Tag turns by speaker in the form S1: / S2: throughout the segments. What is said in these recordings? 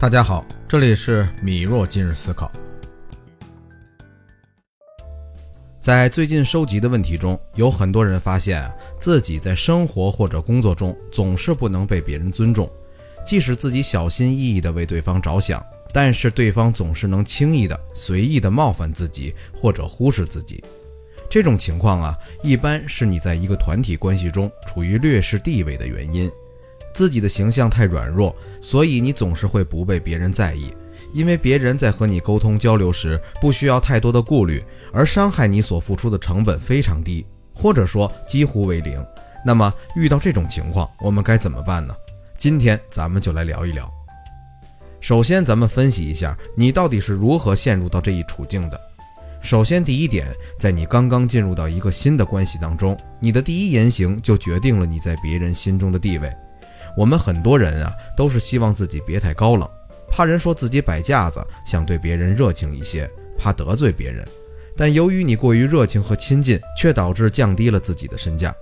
S1: 大家好，这里是米若今日思考。在最近收集的问题中，有很多人发现，自己在生活或者工作中总是不能被别人尊重，即使自己小心翼翼地为对方着想，但是对方总是能轻易的、随意的冒犯自己或者忽视自己。这种情况啊，一般是你在一个团体关系中处于劣势地位的原因。自己的形象太软弱，所以你总是会不被别人在意，因为别人在和你沟通交流时不需要太多的顾虑，而伤害你所付出的成本非常低，或者说几乎为零。那么遇到这种情况，我们该怎么办呢？今天咱们就来聊一聊。首先，咱们分析一下你到底是如何陷入到这一处境的。首先，第一点，在你刚刚进入到一个新的关系当中，你的第一言行就决定了你在别人心中的地位。我们很多人啊，都是希望自己别太高冷，怕人说自己摆架子，想对别人热情一些，怕得罪别人。但由于你过于热情和亲近，却导致降低了自己的身价。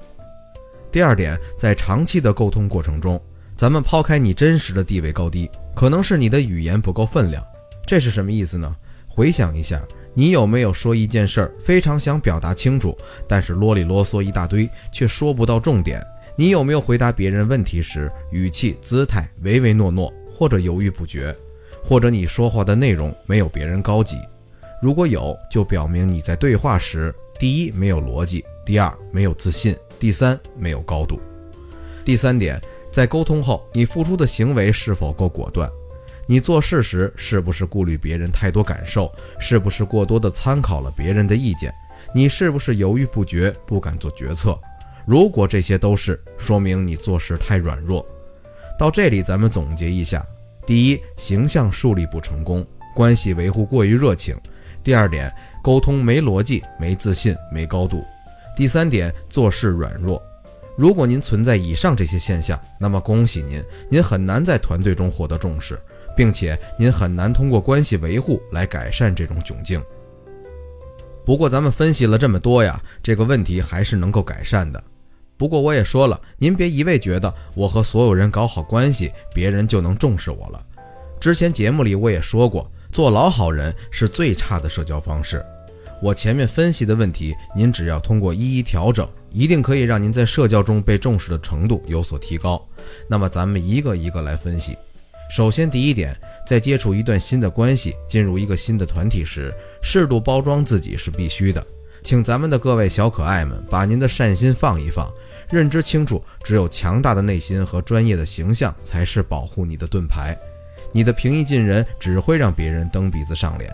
S1: 第二点，在长期的沟通过程中，咱们抛开你真实的地位高低，可能是你的语言不够分量。这是什么意思呢？回想一下，你有没有说一件事儿非常想表达清楚，但是啰里啰嗦一大堆，却说不到重点？你有没有回答别人问题时语气姿态唯唯诺诺，或者犹豫不决，或者你说话的内容没有别人高级？如果有，就表明你在对话时，第一没有逻辑，第二没有自信，第三没有高度。第三点，在沟通后，你付出的行为是否够果断？你做事时是不是顾虑别人太多感受？是不是过多的参考了别人的意见？你是不是犹豫不决，不敢做决策？如果这些都是，说明你做事太软弱。到这里，咱们总结一下：第一，形象树立不成功，关系维护过于热情；第二点，沟通没逻辑、没自信、没高度；第三点，做事软弱。如果您存在以上这些现象，那么恭喜您，您很难在团队中获得重视，并且您很难通过关系维护来改善这种窘境。不过，咱们分析了这么多呀，这个问题还是能够改善的。不过我也说了，您别一味觉得我和所有人搞好关系，别人就能重视我了。之前节目里我也说过，做老好人是最差的社交方式。我前面分析的问题，您只要通过一一调整，一定可以让您在社交中被重视的程度有所提高。那么咱们一个一个来分析。首先，第一点，在接触一段新的关系，进入一个新的团体时，适度包装自己是必须的。请咱们的各位小可爱们把您的善心放一放。认知清楚，只有强大的内心和专业的形象才是保护你的盾牌。你的平易近人只会让别人蹬鼻子上脸，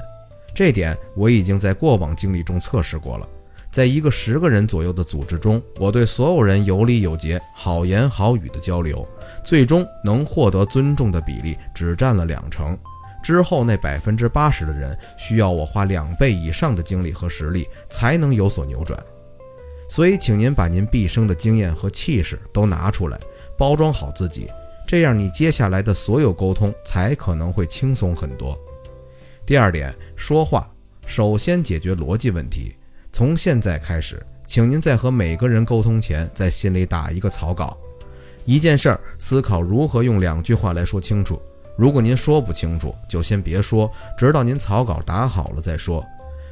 S1: 这点我已经在过往经历中测试过了。在一个十个人左右的组织中，我对所有人有礼有节、好言好语的交流，最终能获得尊重的比例只占了两成。之后那百分之八十的人，需要我花两倍以上的精力和实力才能有所扭转。所以，请您把您毕生的经验和气势都拿出来，包装好自己，这样你接下来的所有沟通才可能会轻松很多。第二点，说话首先解决逻辑问题。从现在开始，请您在和每个人沟通前，在心里打一个草稿，一件事儿思考如何用两句话来说清楚。如果您说不清楚，就先别说，直到您草稿打好了再说。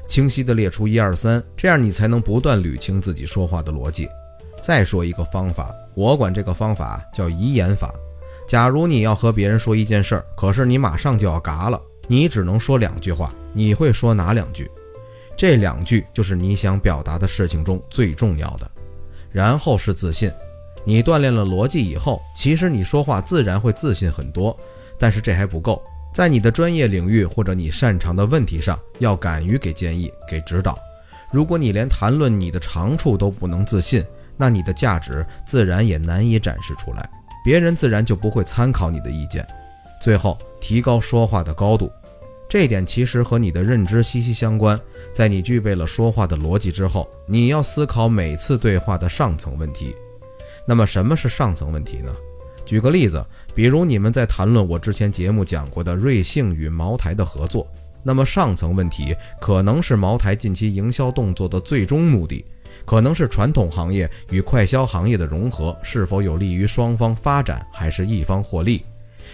S1: 清晰地列出一二三，这样你才能不断捋清自己说话的逻辑。再说一个方法，我管这个方法叫遗言法。假如你要和别人说一件事儿，可是你马上就要嘎了，你只能说两句话，你会说哪两句？这两句就是你想表达的事情中最重要的。然后是自信，你锻炼了逻辑以后，其实你说话自然会自信很多。但是这还不够。在你的专业领域或者你擅长的问题上，要敢于给建议、给指导。如果你连谈论你的长处都不能自信，那你的价值自然也难以展示出来，别人自然就不会参考你的意见。最后，提高说话的高度，这一点其实和你的认知息息相关。在你具备了说话的逻辑之后，你要思考每次对话的上层问题。那么，什么是上层问题呢？举个例子，比如你们在谈论我之前节目讲过的瑞幸与茅台的合作，那么上层问题可能是茅台近期营销动作的最终目的，可能是传统行业与快消行业的融合是否有利于双方发展，还是一方获利，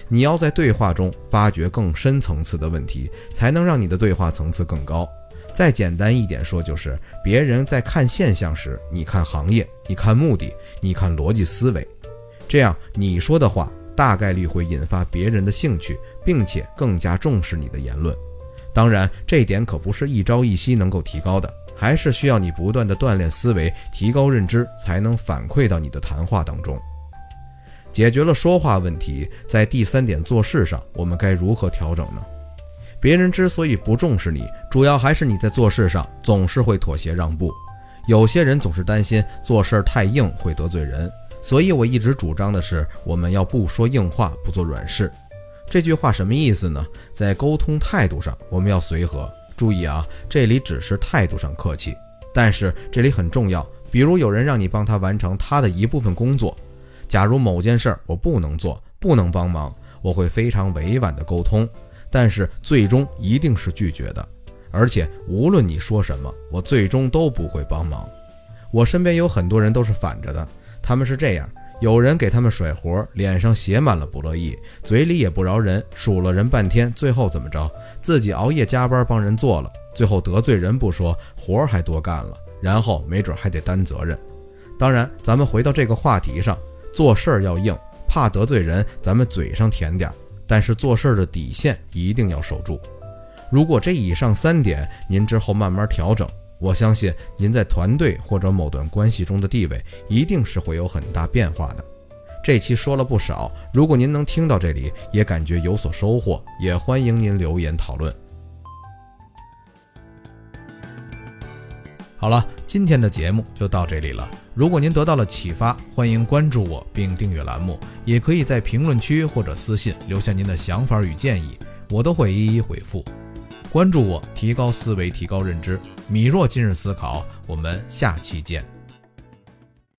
S1: 你要在对话中发掘更深层次的问题，才能让你的对话层次更高。再简单一点说，就是别人在看现象时，你看行业，你看目的，你看逻辑思维，这样你说的话大概率会引发别人的兴趣，并且更加重视你的言论。当然，这点可不是一朝一夕能够提高的，还是需要你不断的锻炼思维，提高认知，才能反馈到你的谈话当中。解决了说话问题，在第三点做事上，我们该如何调整呢？别人之所以不重视你，主要还是你在做事上总是会妥协让步。有些人总是担心做事太硬会得罪人，所以我一直主张的是，我们要不说硬话，不做软事。这句话什么意思呢？在沟通态度上，我们要随和。注意啊，这里只是态度上客气，但是这里很重要。比如有人让你帮他完成他的一部分工作，假如某件事我不能做，不能帮忙，我会非常委婉的沟通。但是最终一定是拒绝的，而且无论你说什么，我最终都不会帮忙。我身边有很多人都是反着的，他们是这样：有人给他们甩活，脸上写满了不乐意，嘴里也不饶人，数了人半天，最后怎么着？自己熬夜加班帮人做了，最后得罪人不说，活还多干了，然后没准还得担责任。当然，咱们回到这个话题上，做事儿要硬，怕得罪人，咱们嘴上甜点儿。但是做事儿的底线一定要守住。如果这以上三点您之后慢慢调整，我相信您在团队或者某段关系中的地位一定是会有很大变化的。这期说了不少，如果您能听到这里也感觉有所收获，也欢迎您留言讨论。好了，今天的节目就到这里了。如果您得到了启发，欢迎关注我并订阅栏目，也可以在评论区或者私信留下您的想法与建议，我都会一一回复。关注我，提高思维，提高认知。米若今日思考，我们下期见。